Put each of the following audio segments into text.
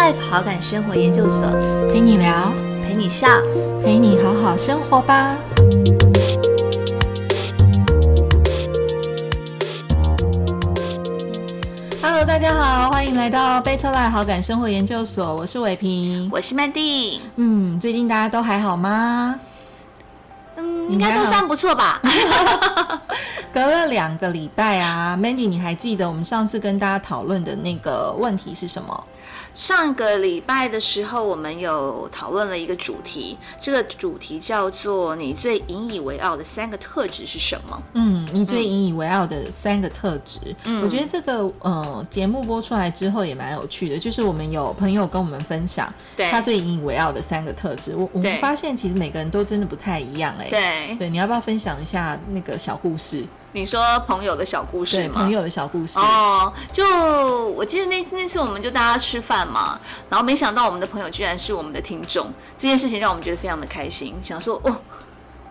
Life 好感生活研究所，陪你聊，陪你笑，陪你好好生活吧。Hello，大家好，欢迎来到 Better Life 好感生活研究所，我是伟平，我是曼蒂。嗯，最近大家都还好吗？嗯，应该都算不错吧。隔了两个礼拜啊，Mandy，你还记得我们上次跟大家讨论的那个问题是什么？上个礼拜的时候，我们有讨论了一个主题，这个主题叫做“你最引以为傲的三个特质是什么？”嗯，你最引以为傲的三个特质。嗯，我觉得这个呃节目播出来之后也蛮有趣的，就是我们有朋友跟我们分享他最引以为傲的三个特质。我我们发现其实每个人都真的不太一样哎。对对，你要不要分享一下那个小故事？你说朋友的小故事吗？朋友的小故事哦，就我记得那那次我们就大家吃饭嘛，然后没想到我们的朋友居然是我们的听众，这件事情让我们觉得非常的开心，想说哦，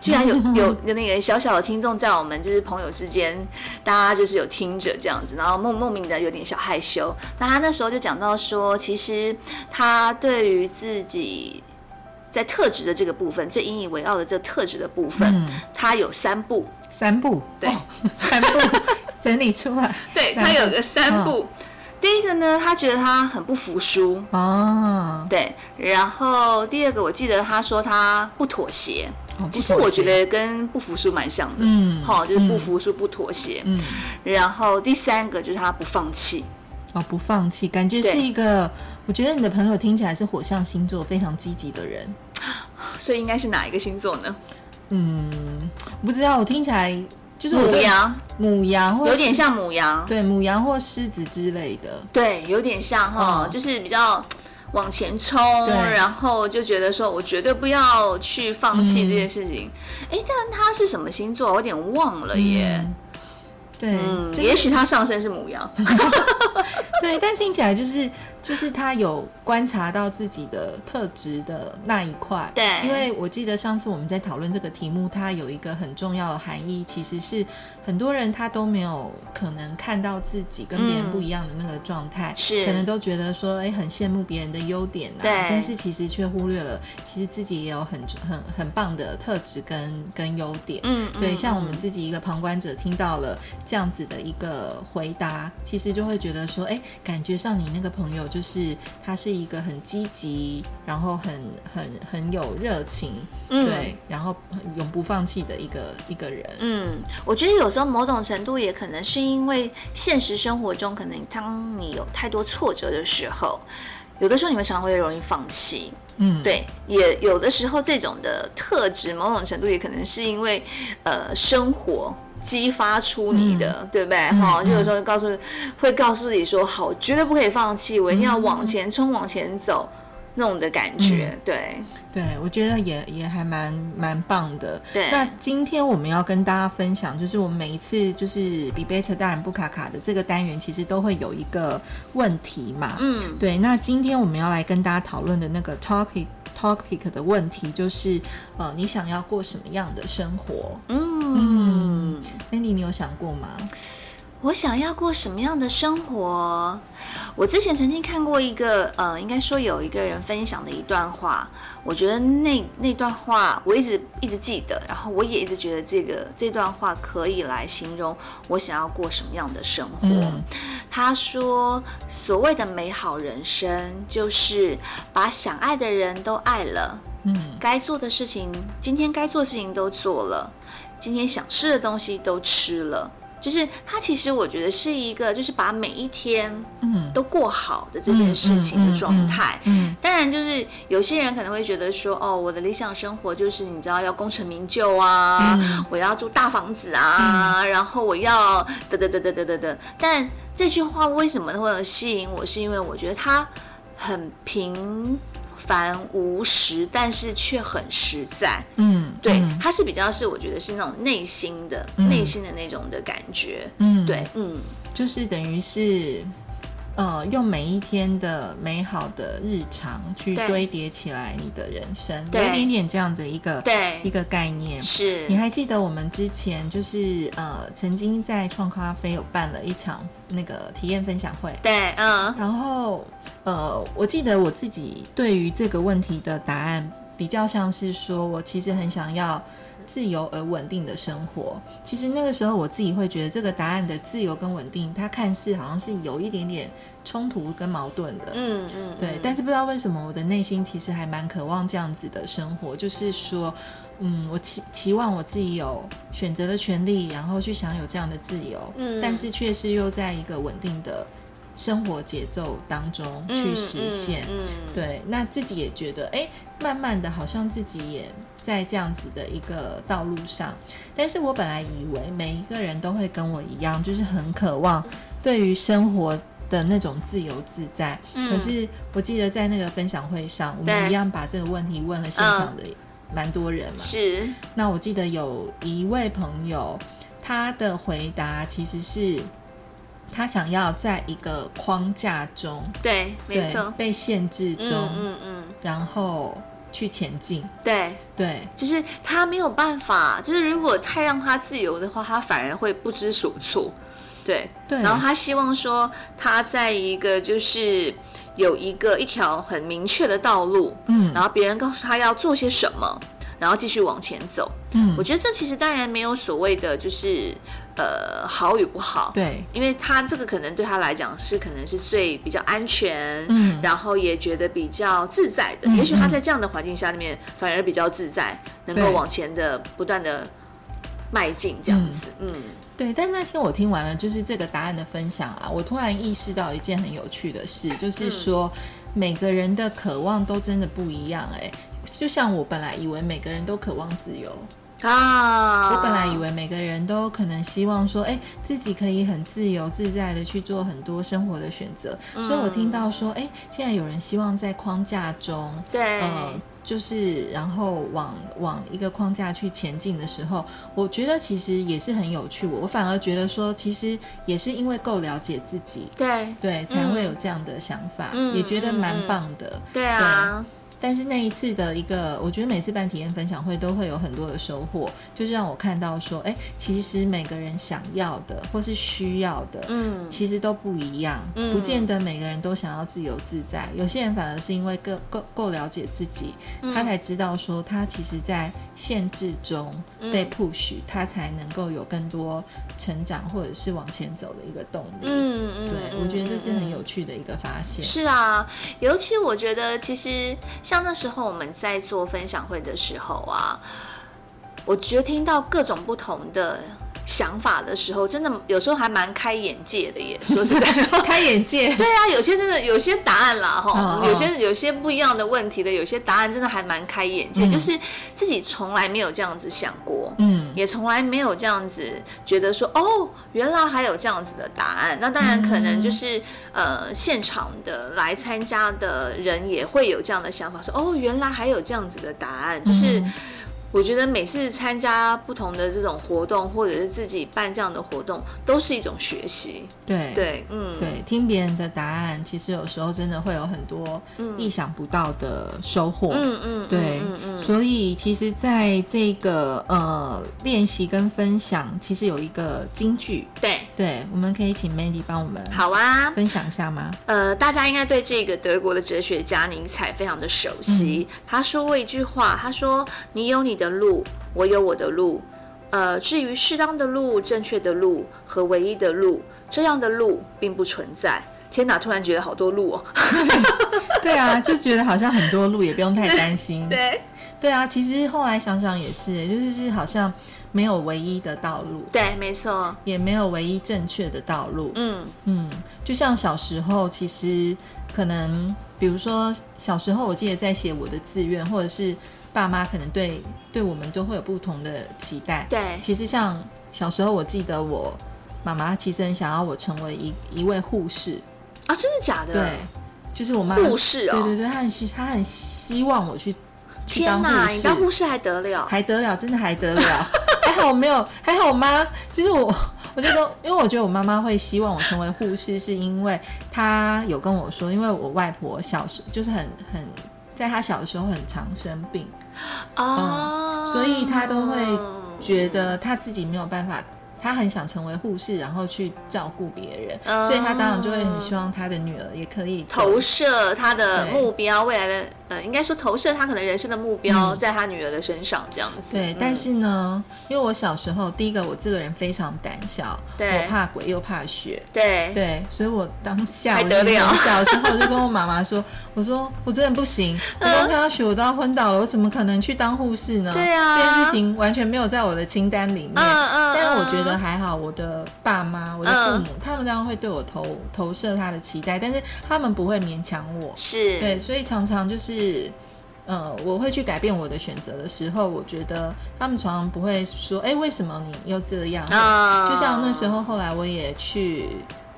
居然有 有有那个小小的听众在我们就是朋友之间，大家就是有听着这样子，然后莫莫名的有点小害羞。那他那时候就讲到说，其实他对于自己。在特质的这个部分，最引以为傲的这特质的部分，他有三步，三步，对，三步整理出来。对，他有个三步。第一个呢，他觉得他很不服输哦，对。然后第二个，我记得他说他不妥协，其实我觉得跟不服输蛮像的，嗯，好，就是不服输、不妥协。嗯。然后第三个就是他不放弃，哦，不放弃，感觉是一个。我觉得你的朋友听起来是火象星座，非常积极的人，所以应该是哪一个星座呢？嗯，不知道。我听起来就是母羊，母羊或，有点像母羊，对，母羊或狮子之类的，对，有点像哈，就是比较往前冲，然后就觉得说我绝对不要去放弃这件事情。哎，但他是什么星座？我有点忘了耶。对，也许他上身是母羊。对，但听起来就是就是他有观察到自己的特质的那一块。对，因为我记得上次我们在讨论这个题目，它有一个很重要的含义，其实是很多人他都没有可能看到自己跟别人不一样的那个状态，是可能都觉得说，哎，很羡慕别人的优点啊，对，但是其实却忽略了，其实自己也有很很很棒的特质跟跟优点。嗯，对，像我们自己一个旁观者听到了这样子的一个回答，其实就会觉得说，哎。感觉上你那个朋友就是他是一个很积极，然后很很很有热情，对，然后永不放弃的一个一个人。嗯，我觉得有时候某种程度也可能是因为现实生活中，可能当你有太多挫折的时候，有的时候你们常常会容易放弃。嗯，对，也有的时候这种的特质，某种程度也可能是因为呃生活。激发出你的，对不对？哈，就有时候告诉，会告诉你说，好，绝对不可以放弃，我一定要往前冲，往前走，那种的感觉，对，对，我觉得也也还蛮蛮棒的。对，那今天我们要跟大家分享，就是我们每一次就是比贝特大人不卡卡的这个单元，其实都会有一个问题嘛，嗯，对。那今天我们要来跟大家讨论的那个 topic。topic 的问题就是，呃，你想要过什么样的生活？嗯你有想过吗？我想要过什么样的生活？我之前曾经看过一个，呃，应该说有一个人分享的一段话，我觉得那那段话我一直一直记得，然后我也一直觉得这个这段话可以来形容我想要过什么样的生活。他说：“所谓的美好人生，就是把想爱的人都爱了，嗯，该做的事情，今天该做的事情都做了，今天想吃的东西都吃了。”就是它其实我觉得是一个，就是把每一天嗯都过好的这件事情的状态。嗯，当然就是有些人可能会觉得说，哦，我的理想生活就是你知道要功成名就啊，我要住大房子啊，然后我要得得得得得得得。但这句话为什么会吸引我？是因为我觉得它很平。凡无实，但是却很实在。嗯，对，它是比较是我觉得是那种内心的、内心的那种的感觉。嗯，对，嗯，就是等于是呃，用每一天的美好的日常去堆叠起来你的人生，有一点点这样的一个对。一个概念。是。你还记得我们之前就是呃，曾经在创咖啡有办了一场那个体验分享会，对，嗯，然后呃，我记得我自己对于这个问题的答案比较像是说，我其实很想要自由而稳定的生活。其实那个时候我自己会觉得，这个答案的自由跟稳定，它看似好像是有一点点冲突跟矛盾的。嗯嗯，对，但是不知道为什么我的内心其实还蛮渴望这样子的生活，就是说，嗯，我期期望我自己有选择的权利，然后去享有这样的自由，嗯但是却是又在一个稳定的生活节奏当中去实现。嗯，嗯对，那自己也觉得，哎，慢慢的，好像自己也在这样子的一个道路上。但是我本来以为每一个人都会跟我一样，就是很渴望对于生活的那种自由自在。嗯可是我记得在那个分享会上，我们一样把这个问题问了现场的蛮多人嘛。是，那我记得有一位朋友，他的回答其实是。他想要在一个框架中，对，没对错，被限制中，嗯嗯嗯，然后去前进。对，对就是他没有办法，就是如果太让他自由的话，他反而会不知所措。对，对，然后他希望说他在一个就是有一个一条很明确的道路，嗯然后别人告诉他要做些什么，然后继续往前走。嗯我觉得这其实当然没有所谓的就是呃好与不好，对，因为他这个可能对他来讲是可能是最比较安全，嗯然后也觉得比较自在的。嗯也许他在这样的环境下里面反而比较自在，能够往前的不断的迈进这样子。嗯对。但那天我听完了就是这个答案的分享啊，我突然意识到一件很有趣的事，就是说、每个人的渴望都真的不一样、哎，就像我本来以为每个人都渴望自由，啊，我本来以为每个人都可能希望说，哎，自己可以很自由自在的去做很多生活的选择。所以我听到说，哎，现在有人希望在框架中，对，呃，就是然后往往一个框架去前进的时候，我觉得其实也是很有趣。我反而觉得说，其实也是因为够了解自己，对对，才会有这样的想法，嗯也觉得蛮棒的。对啊，但是那一次的一个，我觉得每次办体验分享会都会有很多的收获，就是让我看到说，哎，其实每个人想要的或是需要的，嗯其实都不一样，嗯不见得每个人都想要自由自在。有些人反而是因为够够够了解自己，嗯他才知道说他其实在限制中被 push，、他才能够有更多成长或者是往前走的一个动力。嗯嗯，对，嗯我觉得这是很。嗯有趣的一个发现。是啊，尤其我觉得，其实像那时候我们在做分享会的时候啊，我觉得听到各种不同的想法的时候，真的有时候还蛮开眼界的耶。说实在话，开眼界，对啊，有些真的有些答案啦，哈有些有些不一样的问题的，有些答案真的还蛮开眼界，嗯就是自己从来没有这样子想过。嗯，也从来没有这样子觉得说，哦，原来还有这样子的答案。那当然可能就是、呃，现场的来参加的人也会有这样的想法，说，哦，原来还有这样子的答案。就是我觉得每次参加不同的这种活动，或者是自己办这样的活动，都是一种学习。对对，嗯，对，听别人的答案，其实有时候真的会有很多意想不到的收获。嗯嗯，对，嗯嗯嗯，所以其实在这个呃练习跟分享，其实有一个金句，对，对，我们可以请 Mandy 帮我们好啊。分享一下吗？呃，大家应该对这个德国的哲学家尼采非常的熟悉。他说过一句话，他说：“你有你的路，我有我的路。呃，至于适当的路、正确的路和唯一的路，这样的路并不存在。”天哪，突然觉得好多路哦。对啊，就觉得好像很多路也不用太担心。对对啊，其实后来想想也是，就是好像没有唯一的道路，对，没错。也没有唯一正确的道路。嗯嗯，就像小时候，其实可能，比如说小时候，我记得在写我的志愿，或者是爸妈可能对对我们都会有不同的期待。对其实像小时候，我记得我妈妈其实很想要我成为一一位护士，啊，真的假的？对，就是我妈护士哦对对对，她很希她很希望我去去当护士你当，护士还得了？还得了，真的还得了。还好我没有，还好我妈就是我，我觉得，因为我觉得我妈妈会希望我成为护士，是因为她有跟我说，因为我外婆小时就是很很，在他小的时候很常生病哦，所以他都会觉得他自己没有办法。他很想成为护士，然后去照顾别人，所以他当然就会很希望他的女儿也可以投射他的目标，未来的呃，应该说投射他可能人生的目标在他女儿的身上这样子。对，但是呢，因为我小时候，第一个我这个人非常胆小，我怕鬼又怕血，对对，所以我当下我得了，小时候我就跟我妈妈说，我说我真的不行，我刚看到血我都要昏倒了，我怎么可能去当护士呢？对啊，这件事情完全没有在我的清单里面。嗯嗯，但是我觉得。还好，我的爸妈、我的父母，他们当然会对我投投射他的期待，但是他们不会勉强我。是对，所以常常就是，呃，我会去改变我的选择的时候，我觉得他们常常不会说：“哎，为什么你又这样？”就像那时候，后来我也去。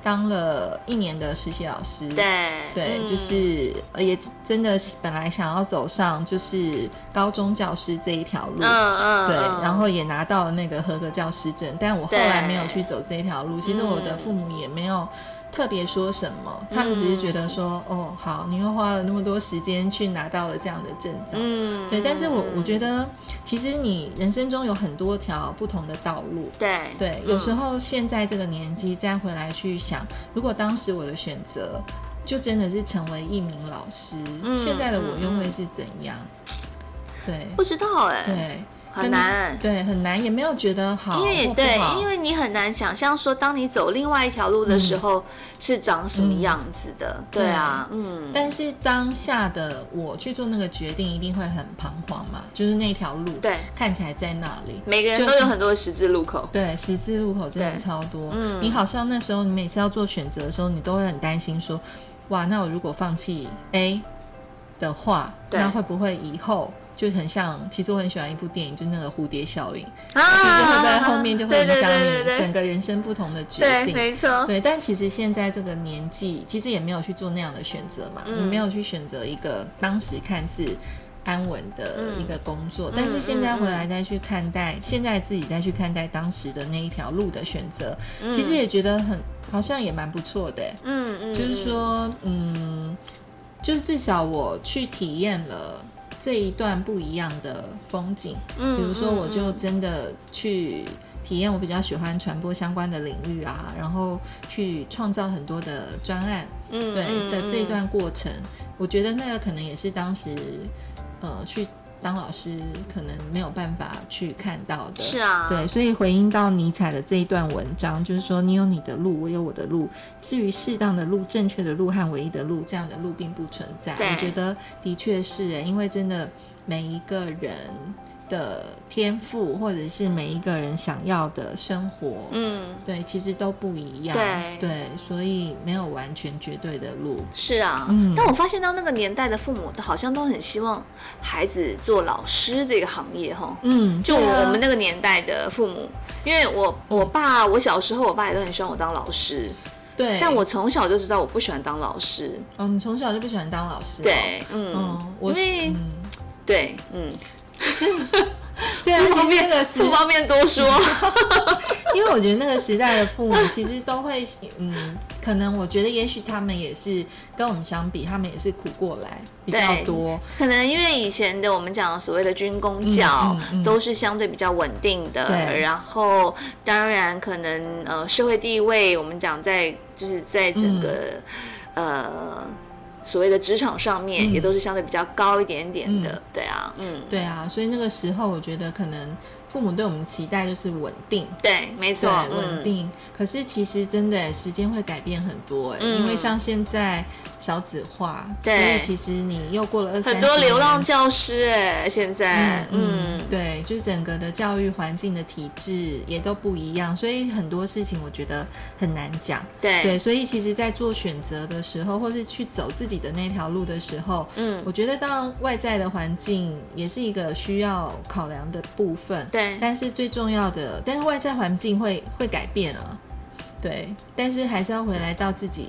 当了一年的实习老师，对对，就是也真的本来想要走上就是高中教师这一条路，嗯嗯，对，然后也拿到了那个合格教师证，但我后来没有去走这一条路。其实我的父母也没有。特别说什么，他们只是觉得说，哦，好，你又花了那么多时间去拿到了这样的证照，嗯，对。但是我我觉得，其实你人生中有很多条不同的道路，对对。有时候现在这个年纪再回来去想，如果当时我的选择就真的是成为一名老师，现在的我又会是怎样？对，不知道哎，对。很难，对，很难，也没有觉得好，因为对，因为你很难想象说，当你走另外一条路的时候是长什么样子的，对啊，嗯。但是当下的我去做那个决定，一定会很彷徨嘛，就是那条路，对，看起来在那里，每个人都有很多十字路口，对，十字路口真的超多。嗯，你好像那时候你每次要做选择的时候，你都会很担心说，哇，那我如果放弃 A 的话，那会不会以后？就很像，其实我很喜欢一部电影，就是那个蝴蝶效应，其实会在后面就会影响你整个人生不同的决定，没错。对，但其实现在这个年纪，其实也没有去做那样的选择嘛，你没有去选择一个当时看似安稳的一个工作，但是现在回来再去看待，现在自己再去看待当时的那一条路的选择，其实也觉得很好像也蛮不错的，嗯嗯，就是说，嗯，就是至少我去体验了。这一段不一样的风景，嗯，比如说，我就真的去体验我比较喜欢传播相关的领域啊，然后去创造很多的专案，嗯，对的这一段过程，我觉得那个可能也是当时，呃，去。当老师可能没有办法去看到的，是啊，对，所以回应到尼采的这一段文章，就是说你有你的路，我有我的路。至于适当的路、正确的路和唯一的路，这样的路并不存在。我觉得的确是，因为真的每一个人。的天赋，或者是每一个人想要的生活，嗯，对，其实都不一样，对，对，所以没有完全绝对的路。是啊，嗯，但我发现到那个年代的父母，好像都很希望孩子做老师这个行业，哈，嗯，就我们那个年代的父母，因为我我爸，我小时候我爸也都很希望我当老师，对，但我从小就知道我不喜欢当老师。哦，你从小就不喜欢当老师？对，嗯，因为，对，嗯。是，对啊，其实那个不方便多说，因为我觉得那个时代的父母其实都会，嗯，可能我觉得也许他们也是跟我们相比，他们也是苦过来比较多。可能因为以前的我们讲所谓的军工教都是相对比较稳定的，然后当然可能呃社会地位，我们讲在就是在整个呃。所谓的职场上面也都是相对比较高一点点的，对啊，嗯，对啊，所以那个时候我觉得可能。父母对我们的期待就是稳定，对，没错，稳定。可是其实真的时间会改变很多，哎，因为像现在少子化，所以其实你又过了二很多流浪教师，哎，现在，嗯，对，就是整个的教育环境的体制也都不一样，所以很多事情我觉得很难讲，对，对，所以其实，在做选择的时候，或是去走自己的那条路的时候，嗯，我觉得当外在的环境也是一个需要考量的部分，对。但是最重要的，但是外在环境会会改变啊，对，但是还是要回来到自己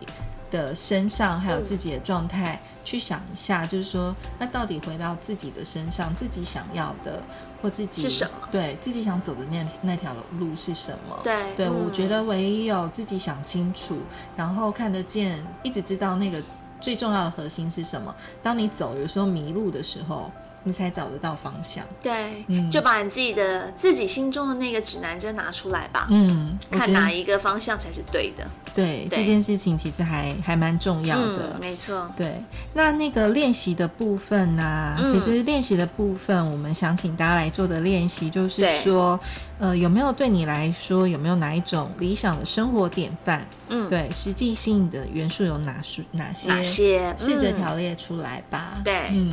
的身上，还有自己的状态，去想一下，就是说，那到底回到自己的身上，自己想要的或自己是什么？对自己想走的那那条路是什么？对，对我觉得唯有自己想清楚，然后看得见，一直知道那个最重要的核心是什么。当你走，有时候迷路的时候。你才找得到方向。对，嗯就把你自己的自己心中的那个指南针拿出来吧。嗯，看哪一个方向才是对的。对，这件事情其实还还蛮重要的。没错。对，那那个练习的部分呢？其实练习的部分，我们想请大家来做的练习，就是说，呃，有没有对你来说，有没有哪一种理想的生活典范？嗯，对，实际性的元素有哪些？哪些？哪些？试着条列出来吧。对，嗯。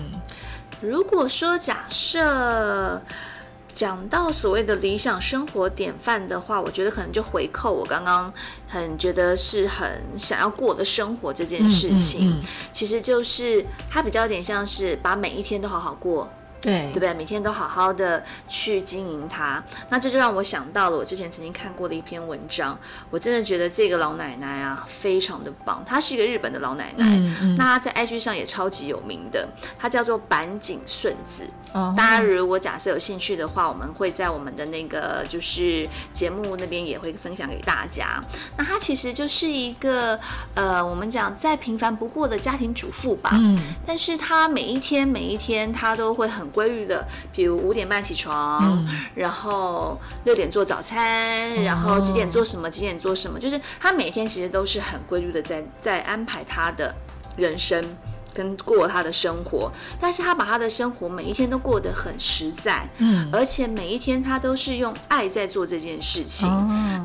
如果说假设讲到所谓的理想生活典范的话，我觉得可能就回扣我刚刚很觉得是很想要过的生活这件事情，其实就是它比较有点像是把每一天都好好过。对，对不对？每天都好好的去经营它，那这就让我想到了我之前曾经看过的一篇文章。我真的觉得这个老奶奶啊，非常的棒。她是一个日本的老奶奶，那她在 IG 上也超级有名的。她叫做板井顺子。大家如果假设有兴趣的话，我们会在我们的那个就是节目那边也会分享给大家。那她其实就是一个呃，我们讲再平凡不过的家庭主妇吧。嗯，但是她每一天每一天她都会很。规律的，比如五点半起床，然后六点做早餐，然后几点做什么，几点做什么，就是他每天其实都是很规律的在在安排他的人生跟过他的生活，但是他把他的生活每一天都过得很实在，嗯，而且每一天他都是用爱在做这件事情，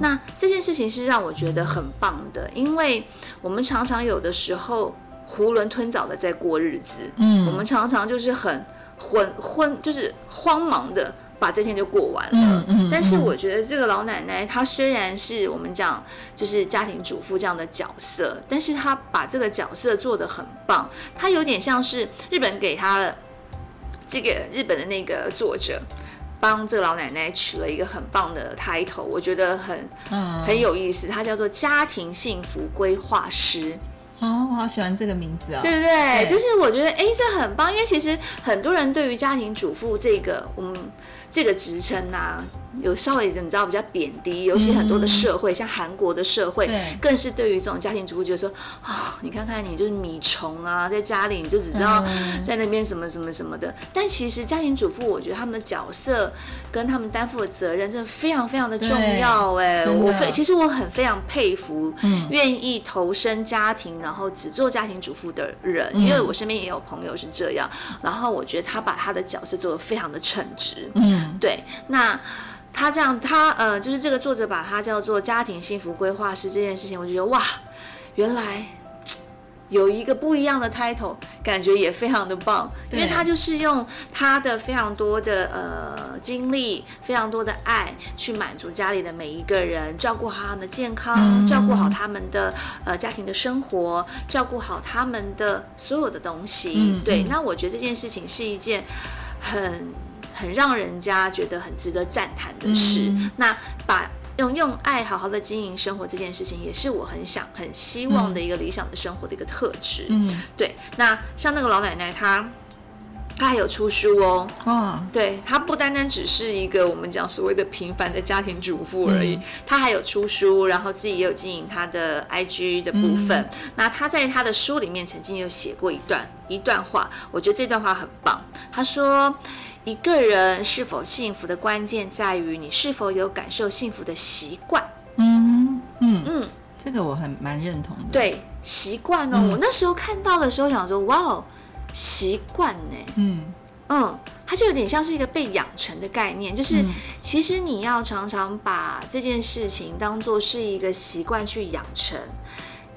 那这件事情是让我觉得很棒的，因为我们常常有的时候囫囵吞枣的在过日子，嗯，我们常常就是很。昏昏就是慌忙的把这天就过完了。嗯嗯。但是我觉得这个老奶奶她虽然是我们讲就是家庭主妇这样的角色，但是她把这个角色做得很棒。她有点像是日本给她的这个日本的那个作者帮这个老奶奶取了一个很棒的 title，我觉得很很有意思。她叫做家庭幸福规划师。哦，我好喜欢这个名字哦！对对对，就是我觉得，哎，这很棒，因为其实很多人对于家庭主妇这个，我们这个职称呐。有稍微你知道比较贬低，尤其很多的社会，像韩国的社会，更是对于这种家庭主妇，觉得说啊，你看看你就是米虫啊，在家里你就只知道在那边什么什么什么的。但其实家庭主妇，我觉得他们的角色跟他们担负的责任，真的非常非常的重要。哎，我非其实我很非常佩服，愿意投身家庭，然后只做家庭主妇的人，因为我身边也有朋友是这样。然后我觉得他把他的角色做得非常的称职。嗯，对，那。他这样，他呃，就是这个作者把他叫做家庭幸福规划师这件事情，我觉得哇，原来有一个不一样的 title，感觉也非常的棒，因为他就是用他的非常多的呃经历，非常多的爱去满足家里的每一个人，照顾好他们的健康，照顾好他们的呃家庭的生活，照顾好他们的所有的东西。对，那我觉得这件事情是一件很。很让人家觉得很值得赞叹的事。那把用用爱好好的经营生活这件事情，也是我很想、很希望的一个理想的生活的一个特质。嗯，对。那像那个老奶奶，她她还有出书哦。哦，对，她不单单只是一个我们讲所谓的平凡的家庭主妇而已，她还有出书，然后自己也有经营她的 IG 的部分。那她在她的书里面曾经有写过一段一段话，我觉得这段话很棒。她说。一个人是否幸福的关键在于你是否有感受幸福的习惯。嗯嗯嗯，这个我很蛮认同的。对，习惯哦，我那时候看到的时候想说，哇哦，习惯呢？嗯嗯，它就有点像是一个被养成的概念，就是其实你要常常把这件事情当做是一个习惯去养成。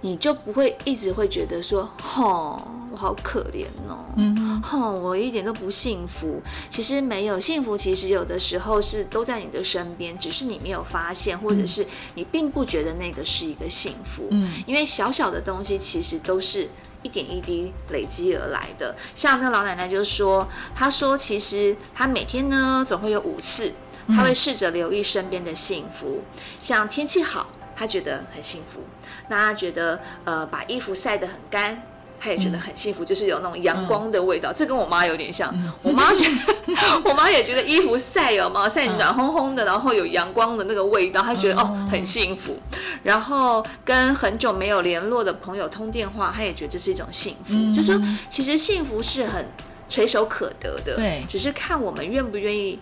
你就不会一直会觉得说，吼，我好可怜哦，嗯，吼，我一点都不幸福。其实没有幸福，其实有的时候是都在你的身边，只是你没有发现，或者是你并不觉得那个是一个幸福。嗯，因为小小的东西其实都是一点一滴累积而来的。像那老奶奶就说，她说其实她每天呢总会有五次，她会试着留意身边的幸福，像天气好。他觉得很幸福。那他觉得呃把衣服晒得很干。他也觉得很幸福，就是有那种阳光的味道，这跟我妈有点像。我妈觉得，我妈也觉得衣服晒有吗？晒暖烘烘的，然后有阳光的那个味道，她觉得哦很幸福。然后跟很久没有联络的朋友通电话，她也觉得这是一种幸福。就说其实幸福是很垂手可得的，对，只是看我们愿不愿意。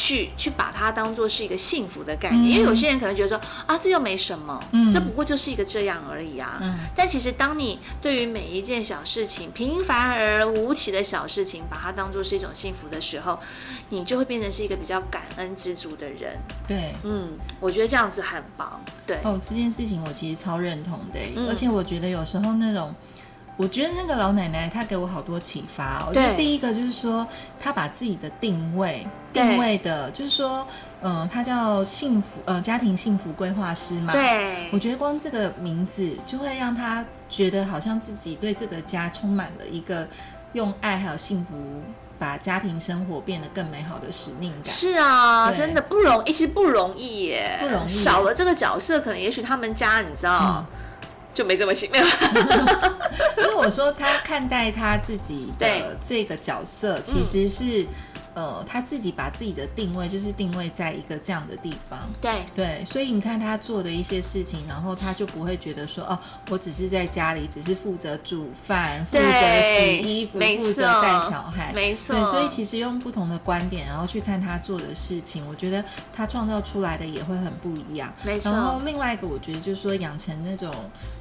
去去把它当做是一个幸福的概念，因为有些人可能觉得说啊，这又没什么，嗯这不过就是一个这样而已啊。嗯但其实当你对于每一件小事情，平凡而无奇的小事情，把它当做是一种幸福的时候，你就会变成是一个比较感恩知足的人。对，嗯，我觉得这样子很棒。对，哦，这件事情我其实超认同的，而且我觉得有时候那种。我觉得那个老奶奶她给我好多启发。我觉得第一个就是说，她把自己的定位定位的，就是说，嗯，她叫幸福呃家庭幸福规划师嘛。对。我觉得光这个名字就会让她觉得好像自己对这个家充满了一个用爱还有幸福把家庭生活变得更美好的使命感。是啊，真的不容易，其实不容易耶。不容易。少了这个角色，可能也许他们家你知道。就没这么幸运。因为我说他看待他自己的这个角色，其实是。呃，他自己把自己的定位就是定位在一个这样的地方，对对，所以你看他做的一些事情，然后他就不会觉得说，哦，我只是在家里，只是负责煮饭、负责洗衣服、负责带小孩，没错。对，所以其实用不同的观点，然后去看他做的事情，我觉得他创造出来的也会很不一样。没错。然后另外一个，我觉得就是说养成那种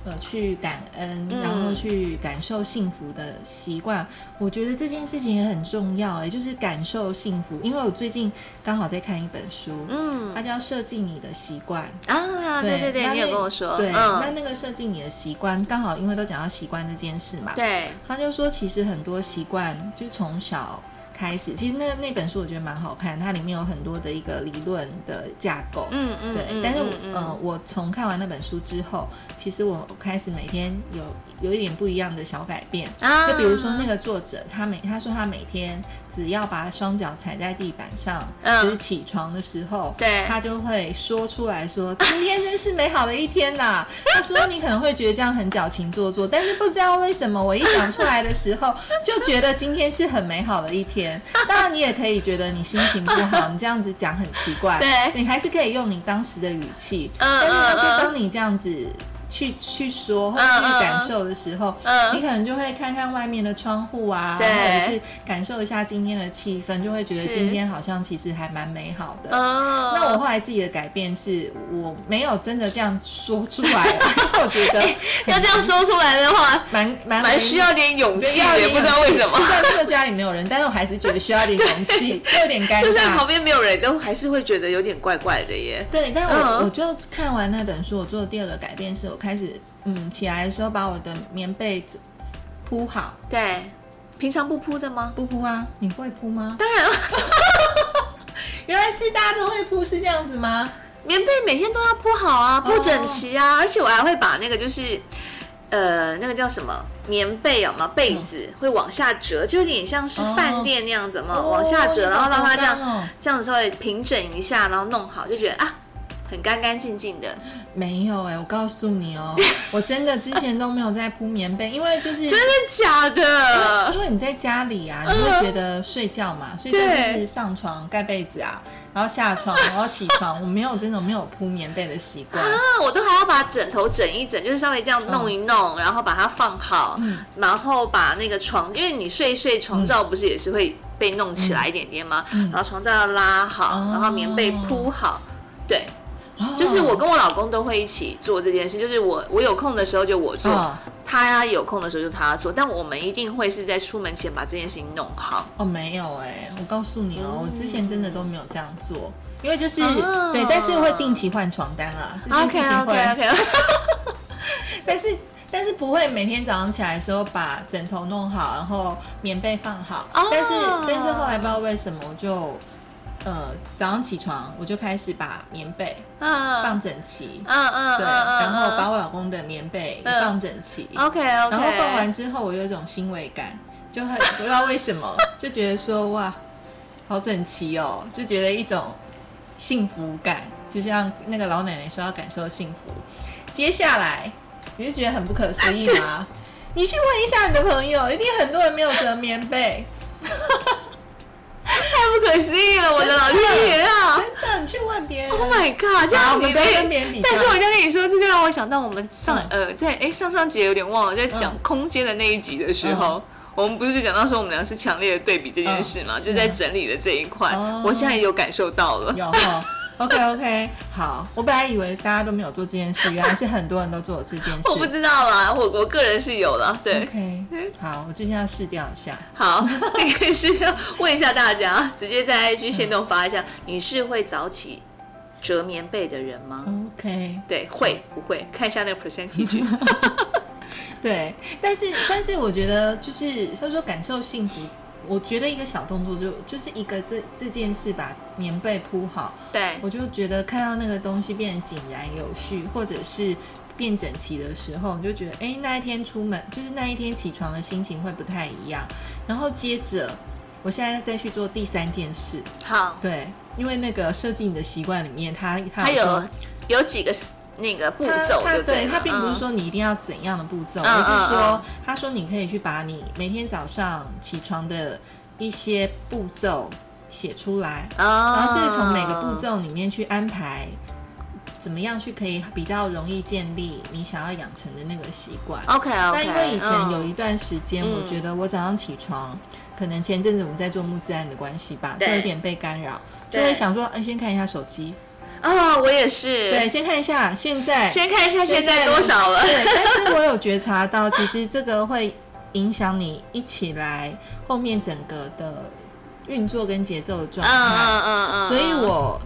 呃去感恩，然后去感受幸福的习惯，我觉得这件事情也很重要。哎，就是感受。幸福，因为我最近刚好在看一本书，嗯，它叫《设计你的习惯》啊，对对对，你有跟我说，对，那那个设计你的习惯，刚好因为都讲到习惯这件事嘛，对，他就说其实很多习惯就是从小。开始，其实那那本书我觉得蛮好看，它里面有很多的一个理论的架构，嗯嗯，对。但是呃，我从看完那本书之后，其实我开始每天有有一点不一样的小改变。啊就比如说那个作者，他每他说他每天只要把双脚踩在地板上，就是起床的时候，对，他就会说出来说：“今天真是美好的一天呐。” 他说你可能会觉得这样很矫情做作，但是不知道为什么我一讲出来的时候，就觉得今天是很美好的一天。当然，你也可以觉得你心情不好，你这样子讲很奇怪。对，你还是可以用你当时的语气。但是他说，当你这样子。去去说或者去感受的时候，你可能就会看看外面的窗户啊，或者是感受一下今天的气氛，就会觉得今天好像其实还蛮美好的。那我后来自己的改变是我没有真的这样说出来，我觉得要这样说出来的话，蛮蛮蛮需要点勇气，也不知道为什么。在这个家里没有人，但是我还是觉得 需要点勇气，就有点尴尬。就算旁边没有人都还是会觉得有点怪怪的耶。对，但我我就看完那本书，我做的第二个改变是我。开始，嗯，起来的时候把我的棉被铺好。对，平常不铺的吗？不铺啊，你会铺吗？当然了，原来是大家都会铺，是这样子吗？棉被每天都要铺好啊，铺整齐啊，而且我还会把那个就是，呃，那个叫什么棉被啊吗，被子会往下折，就有点像是饭店那样子嘛，往下折，然后让它这样这样子稍微平整一下，然后弄好，就觉得啊。很干干净净的，没有哎，我告诉你哦，我真的之前都没有在铺棉被，因为就是真的假的？因为你在家里啊，你会觉得睡觉嘛，睡觉就是上床盖被子啊，然后下床，然后起床，我没有真的没有铺棉被的习惯。啊，我都还要把枕头整一整，就是稍微这样弄一弄，然后把它放好，然后把那个床，因为你睡一睡，床罩不是也是会被弄起来一点点吗？然后床罩要拉好，然后棉被铺好，对。就是我跟我老公都会一起做这件事，就是我我有空的时候就我做，他有空的时候就他做，但我们一定会是在出门前把这件事情弄好。哦，没有哎，我告诉你哦，我之前真的都没有这样做，因为就是对，但是会定期换床单啊，这件事情会。但是但是不会每天早上起来的时候把枕头弄好，然后棉被放好。但是但是后来不知道为什么我就。呃，早上起床我就开始把棉被放整齐，嗯嗯，对，然后把我老公的棉被放整齐，OK OK，然后放完之后，我有一种欣慰感，就很不知道为什么，就觉得说哇，好整齐哦，就觉得一种幸福感，就像那个老奶奶说要感受幸福。接下来，你是觉得很不可思议吗？你去问一下你的朋友，一定很多人没有折棉被。太不可思议了，我的老天爷啊！真的，你去问别人。Oh my god！这样我们不要跟别人比。但是我一定要跟你说，这就让我想到我们上呃在哎上上集有点忘了，在讲空间的那一集的时候，我们不是就讲到说我们俩是强烈的对比这件事嘛？就在整理的这一块，我现在有感受到了。OK OK，好，我本来以为大家都没有做这件事，原来是很多人都做了这件事。我不知道啦，我我个人是有了。对，OK，好，我最近要试掉一下。好，你可以试掉，问一下大家，直接在 IG 线动发一下，你是会早起折棉被的人吗？OK，对，会不会看一下那个 percentage？对，但是但是我觉得就是他说感受幸福。我觉得一个小动作就就是一个这这件事把棉被铺好，对我就觉得看到那个东西变得井然有序，或者是变整齐的时候，你就觉得哎，那一天出门就是那一天起床的心情会不太一样。然后接着，我现在再去做第三件事。好，对，因为那个设计你的习惯里面，它它有有几个。那个步骤，对不对？他并不是说你一定要怎样的步骤，而是说，他说你可以去把你每天早上起床的一些步骤写出来，然后是从每个步骤里面去安排，怎么样去可以比较容易建立你想要养成的那个习惯。OK OK。那因为以前有一段时间，我觉得我早上起床，可能前阵子我们在做木自案的关系吧，就有点被干扰，就会想说，嗯，先看一下手机。啊，我也是。对，先看一下现在。先看一下现在多少了。对，但是我有觉察到，其实这个会影响你一起来后面整个的运作跟节奏的状态。嗯嗯嗯嗯。所以我，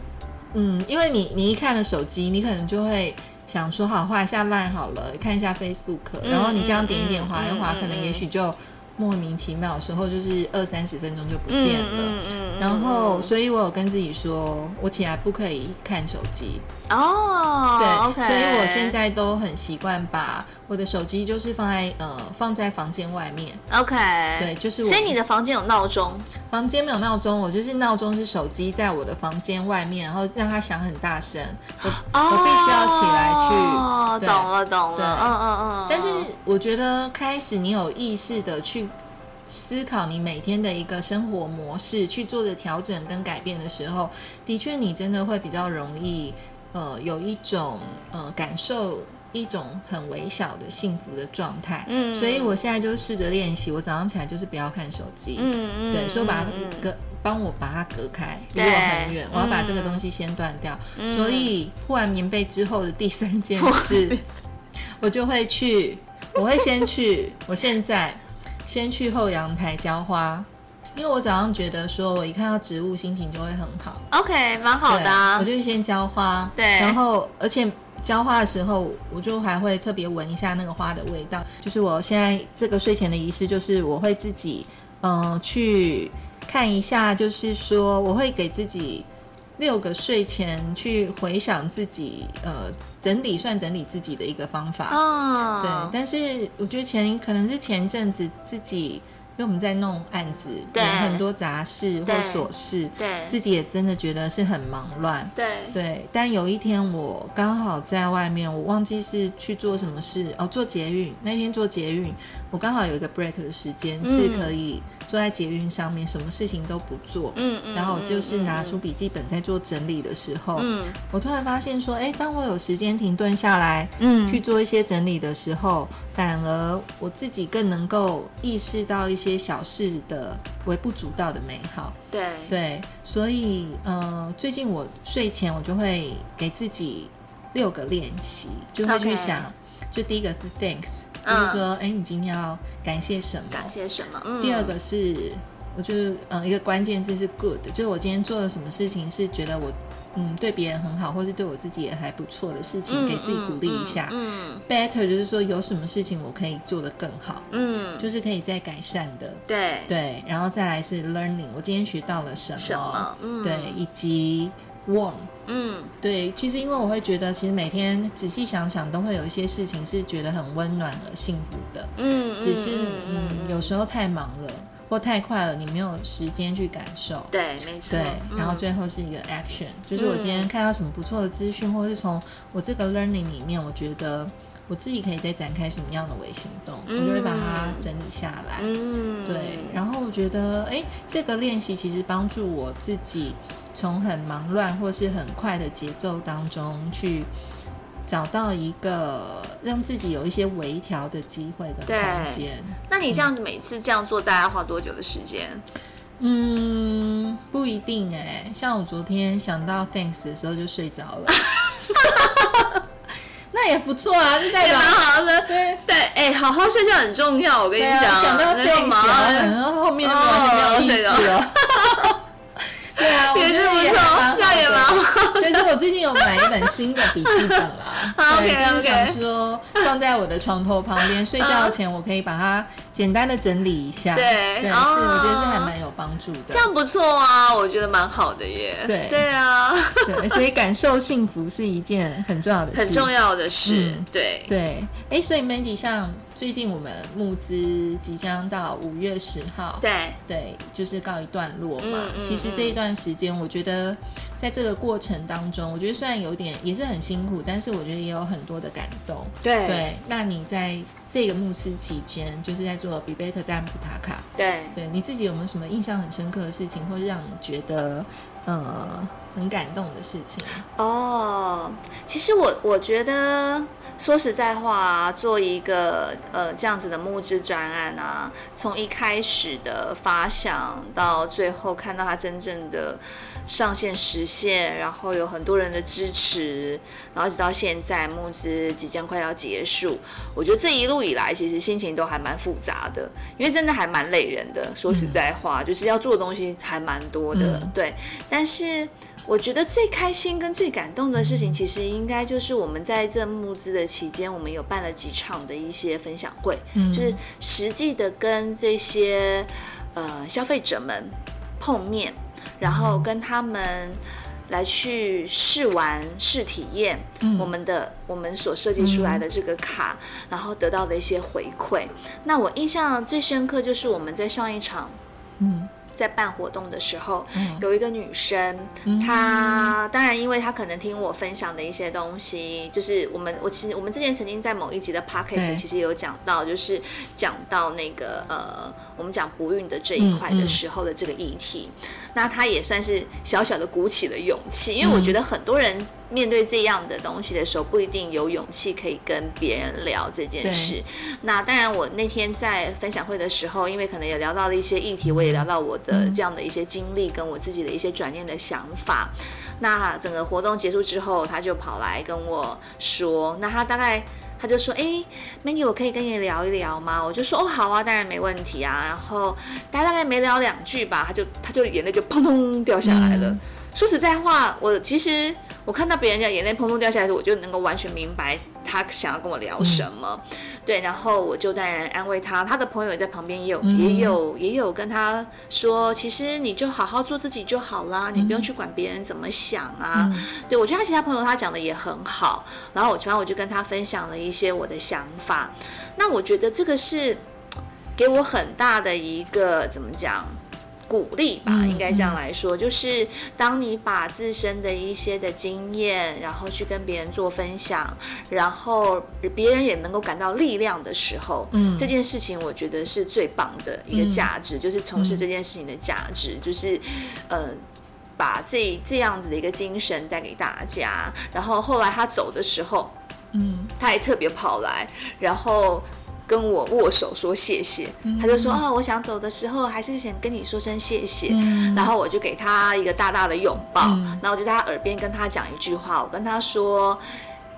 嗯，因为你你一看了手机，你可能就会想说，好画一下 line 好了，看一下 Facebook，然后你这样点一点，划一划，可能也许就。莫名其妙的时候，就是二三十分钟就不见了。嗯然后，所以我有跟自己说，我起来不可以看手机。哦，对，所以我现在都很习惯把我的手机就是放在呃放在房间外面。OK，对，就是。所以你的房间有闹钟？房间没有闹钟，我就是闹钟是手机在我的房间外面，然后让它响很大声，我我必须要起来去。哦，懂了懂了。对，嗯嗯嗯。但是我觉得开始你有意识的去思考你每天的一个生活模式，去做的调整跟改变的时候，的确你真的会比较容易。呃，有一种呃感受，一种很微小的幸福的状态。嗯，所以我现在就试着练习，我早上起来就是不要看手机。嗯嗯，对，说把它隔，帮我把它隔开，离我很远。我要把这个东西先断掉。所以铺完棉被之后的第三件事，我就会去，我会先去，我现在先去后阳台浇花。因为我早上觉得说，我一看到植物，心情就会很好。OK，蛮好的。我就先浇花，对。然后，而且浇花的时候，我就还会特别闻一下那个花的味道。就是我现在这个睡前的仪式，就是我会自己，嗯，去看一下，就是说，我会给自己六个睡前去回想自己，呃，整理算整理自己的一个方法。哦。对，但是我觉得前可能是前阵子自己。因为我们在弄案子，有很多杂事或琐事，对，自己也真的觉得是很忙乱，对对。但有一天我刚好在外面，我忘记是去做什么事哦，做捷运。那天做捷运，我刚好有一个 break 的时间，是可以坐在捷运上面，什么事情都不做，嗯嗯。然后就是拿出笔记本在做整理的时候，嗯，我突然发现说，哎，当我有时间停顿下来，嗯，去做一些整理的时候，反而我自己更能够意识到一些。小事的微不足道的美好，对对，所以呃，最近我睡前我就会给自己六个练习，就会去想，就第一个是 thanks，就是说，哎，你今天要感谢什么？感谢什么？第二个是，我就是嗯，一个关键字是 good，就是我今天做了什么事情是觉得我。嗯，对别人很好，或是对我自己也还不错的事情，给自己鼓励一下。嗯，better 就是说有什么事情我可以做得更好，嗯，就是可以再改善的。对对，然后再来是 learning，我今天学到了什么？什么？嗯，对，以及 warm，嗯，对，其实因为我会觉得，其实每天仔细想想，都会有一些事情是觉得很温暖而幸福的。嗯，只是嗯，有时候太忙了。或太快了，你没有时间去感受。对，没错。对，然后最后是一个 action，就是我今天看到什么不错的资讯，或者是从我这个 learning 里面，我觉得我自己可以再展开什么样的微行动，我就会把它整理下来。嗯，对。然后我觉得，哎，这个练习其实帮助我自己从很忙乱或是很快的节奏当中去。找到一个让自己有一些微调的机会的空间。那你这样子每次这样做，大概花多久的时间？嗯，不一定哎。像我昨天想到 thanks 的时候就睡着了 那也不错啊，就代表好的。对对，哎，好好睡觉很重要。我跟你讲，想到 thanks，然后后面就完全没有意思了。对啊，我觉得也蛮好的。就是我最近有买一本新的笔记本啦，对，就是想说放在我的床头旁边，睡觉前我可以把它。简单的整理一下，对，对，是，我觉得是还蛮有帮助的。这样不错啊，我觉得蛮好的耶。对，对啊，对，所以感受幸福是一件很重要的事，很重要的事。对，对，哎，所以 Mandy，像最近我们募资即将到五月十号，对，对，就是告一段落嘛。其实这一段时间，我觉得在这个过程当中，我觉得虽然有点也是很辛苦，但是我觉得也有很多的感动。对，对，那你在。这个牧师期间，就是在做比贝特丹普塔卡。对，对，你自己有没有什么印象很深刻的事情，或者让你觉得呃很感动的事情？哦，其实我我觉得说实在话，做一个呃这样子的木质专案啊，从一开始的发想到最后看到它真正的。上线实现，然后有很多人的支持，然后直到现在募资即将快要结束，我觉得这一路以来其实心情都还蛮复杂的，因为真的还蛮累人的。说实在话，就是要做的东西还蛮多的，对。但是我觉得最开心跟最感动的事情，其实应该就是我们在这募资的期间，我们有办了几场的一些分享会，就是实际的跟这些呃消费者们碰面。然后跟他们来去试玩、试体验我们的我们所设计出来的这个卡，然后得到的一些回馈。那我印象最深刻就是我们在上一场，嗯。在办活动的时候，有一个女生，她当然，因为她可能听我分享的一些东西，就是我们我其实我们之前曾经在某一集的 podcast 其实有讲到，就是讲到那个呃，我们讲不孕的这一块的时候的这个议题，那她也算是小小的鼓起了勇气，因为我觉得很多人。面对这样的东西的时候，不一定有勇气可以跟别人聊这件事。那当然，我那天在分享会的时候，因为可能也聊到了一些议题，我也聊到我的这样的一些经历，跟我自己的一些转念的想法。那整个活动结束之后，他就跑来跟我说，那他大概他就说：“哎，Maggie，我可以跟你聊一聊吗？”我就说：“哦，好啊，当然没问题啊。”然后大家大概没聊两句吧，他就他就眼泪就砰砰掉下来了。说实在话，我其实。我看到别人家眼泪砰砰掉下来时，我就能够完全明白他想要跟我聊什么，对，然后我就当然安慰他，他的朋友也在旁边，也有也有也有跟他说，其实你就好好做自己就好啦，你不用去管别人怎么想啊。对我觉得他其他朋友他讲的也很好，然后我突然我就跟他分享了一些我的想法，那我觉得这个是给我很大的一个怎么讲？鼓励吧，应该这样来说，就是当你把自身的一些的经验，然后去跟别人做分享，然后别人也能够感到力量的时候，嗯，这件事情我觉得是最棒的一个价值，就是从事这件事情的价值，就是呃，把这这样子的一个精神带给大家。然后后来他走的时候，嗯，他还特别跑来，然后。跟我握手说谢谢，他就说哦，我想走的时候还是想跟你说声谢谢，然后我就给他一个大大的拥抱，然后我就在他耳边跟他讲一句话，我跟他说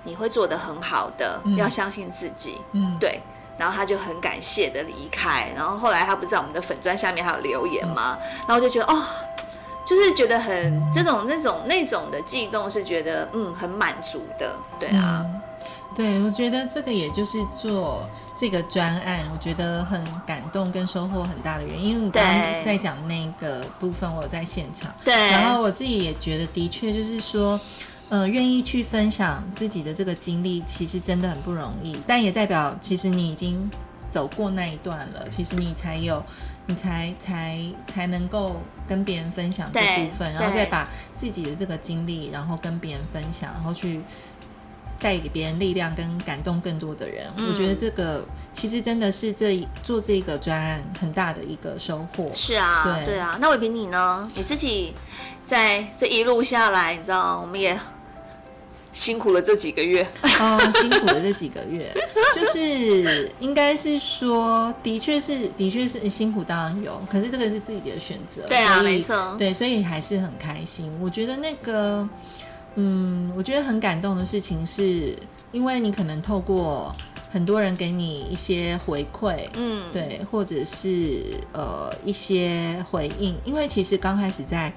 你会做得很好的，要相信自己，嗯。对，然后他就很感谢的离开，然后后来他不是在我们的粉砖下面还有留言吗？然后我就觉得哦，就是觉得很这种那种那种的悸动是觉得嗯很满足的，对啊。对，我觉得这个也就是做这个专案，我觉得很感动跟收获很大的原因。因为我刚刚在讲那个部分，我在现场，对，然后我自己也觉得，的确就是说，呃，愿意去分享自己的这个经历，其实真的很不容易，但也代表其实你已经。走过那一段了，其实你才有，你才才才能够跟别人分享这部分，然后再把自己的这个经历，然后跟别人分享，然后去带给别人力量跟感动更多的人。我觉得这个其实真的是这做这个专案很大的一个收获。是啊，对对啊。那伟平你呢？你自己在这一路下来，你知道我们也。辛苦了这几个月 哦，辛苦了这几个月，就是应该是说，的确是，的确是辛苦，当然有，可是这个是自己的选择，对啊，没错，对，所以还是很开心。我觉得那个，嗯，我觉得很感动的事情是，因为你可能透过很多人给你一些回馈，嗯，对，或者是呃一些回应，因为其实刚开始在。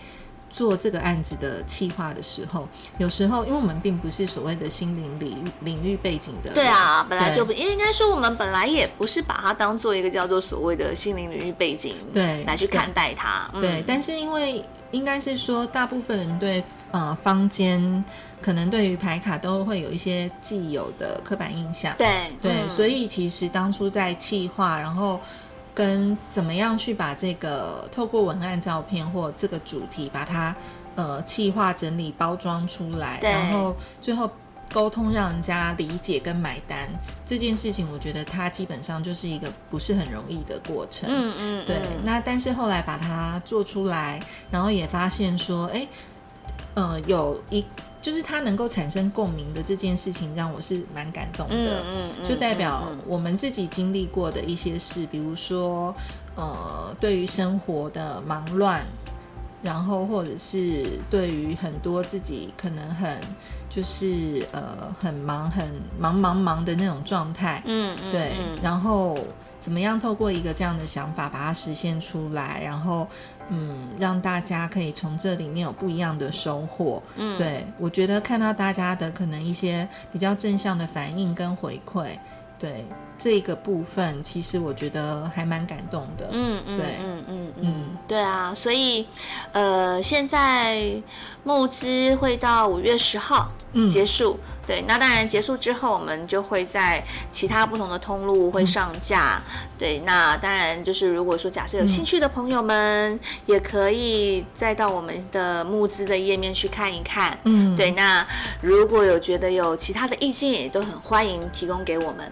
做这个案子的企划的时候，有时候因为我们并不是所谓的心灵领域领域背景的，对啊，本来就不应该说我们本来也不是把它当做一个叫做所谓的心灵领域背景对来去看待它，对。但是因为应该是说，大部分人对呃坊间可能对于牌卡都会有一些既有的刻板印象，对对，所以其实当初在企划，然后。跟怎么样去把这个透过文案、照片或这个主题，把它呃气化、整理、包装出来，然后最后沟通，让人家理解跟买单这件事情，我觉得它基本上就是一个不是很容易的过程。嗯嗯，对。那但是后来把它做出来，然后也发现说，哎，呃，有一。就是他能够产生共鸣的这件事情，让我是蛮感动的。嗯嗯，就代表我们自己经历过的一些事，比如说，呃，对于生活的忙乱，然后或者是对于很多自己可能很就是呃很忙很忙忙忙的那种状态。嗯嗯，对。然后怎么样透过一个这样的想法把它实现出来，然后。嗯，让大家可以从这里面有不一样的收获。嗯，对我觉得看到大家的可能一些比较正向的反应跟回馈，对。这个部分其实我觉得还蛮感动的，嗯嗯，对，嗯嗯嗯，对啊，所以呃，现在募资会到五月十号结束，对，那当然结束之后，我们就会在其他不同的通路会上架，对，那当然就是如果说假设有兴趣的朋友们，也可以再到我们的募资的页面去看一看，嗯，对，那如果有觉得有其他的意见，也都很欢迎提供给我们。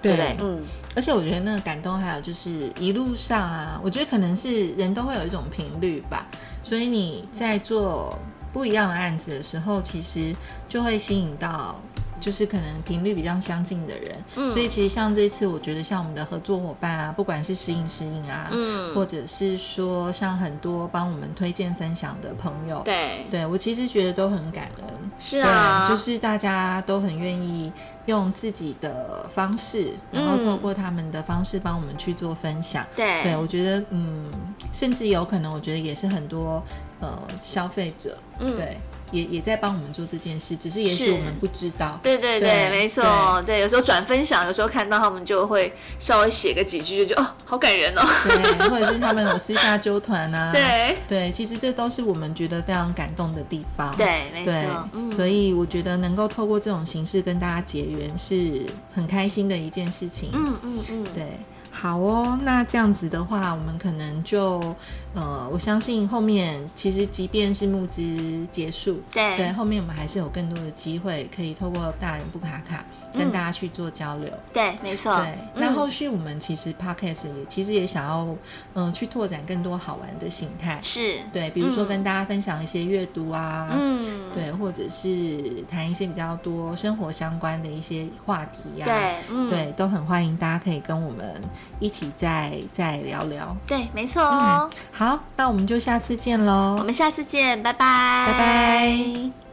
对，嗯，而且我觉得那个感动，还有就是一路上啊，我觉得可能是人都会有一种频率吧，所以你在做不一样的案子的时候，其实就会吸引到。就是可能频率比较相近的人，嗯。所以其实像这一次，我觉得像我们的合作伙伴啊，不管是适应适应啊，嗯，或者是说像很多帮我们推荐分享的朋友，对，对我其实觉得都很感恩，是啊，就是大家都很愿意用自己的方式，然后透过他们的方式帮我们去做分享，对，对我觉得嗯，甚至有可能我觉得也是很多呃消费者，嗯，对。也也在帮我们做这件事，只是也许我们不知道。对对对，没错。对，有时候转分享，有时候看到他们就会稍微写个几句，就觉得哦，好感人哦。对，或者是他们有私下纠团啊。对对，其实这都是我们觉得非常感动的地方。对，没错。所以我觉得能够透过这种形式跟大家结缘，是很开心的一件事情。嗯嗯嗯，对。好哦，那这样子的话，我们可能就，呃，我相信后面其实即便是募资结束，对。对，后面我们还是有更多的机会可以透过大人不卡卡。跟大家去做交流，对，没错。对，那后续我们其实 podcast 也其实也想要，嗯，去拓展更多好玩的形态，是。对，比如说跟大家分享一些阅读啊，嗯，对，或者是谈一些比较多生活相关的一些话题啊，对，对，都很欢迎大家可以跟我们一起再再聊聊，对，没错哦。好，那我们就下次见喽，我们下次见，拜拜，拜拜。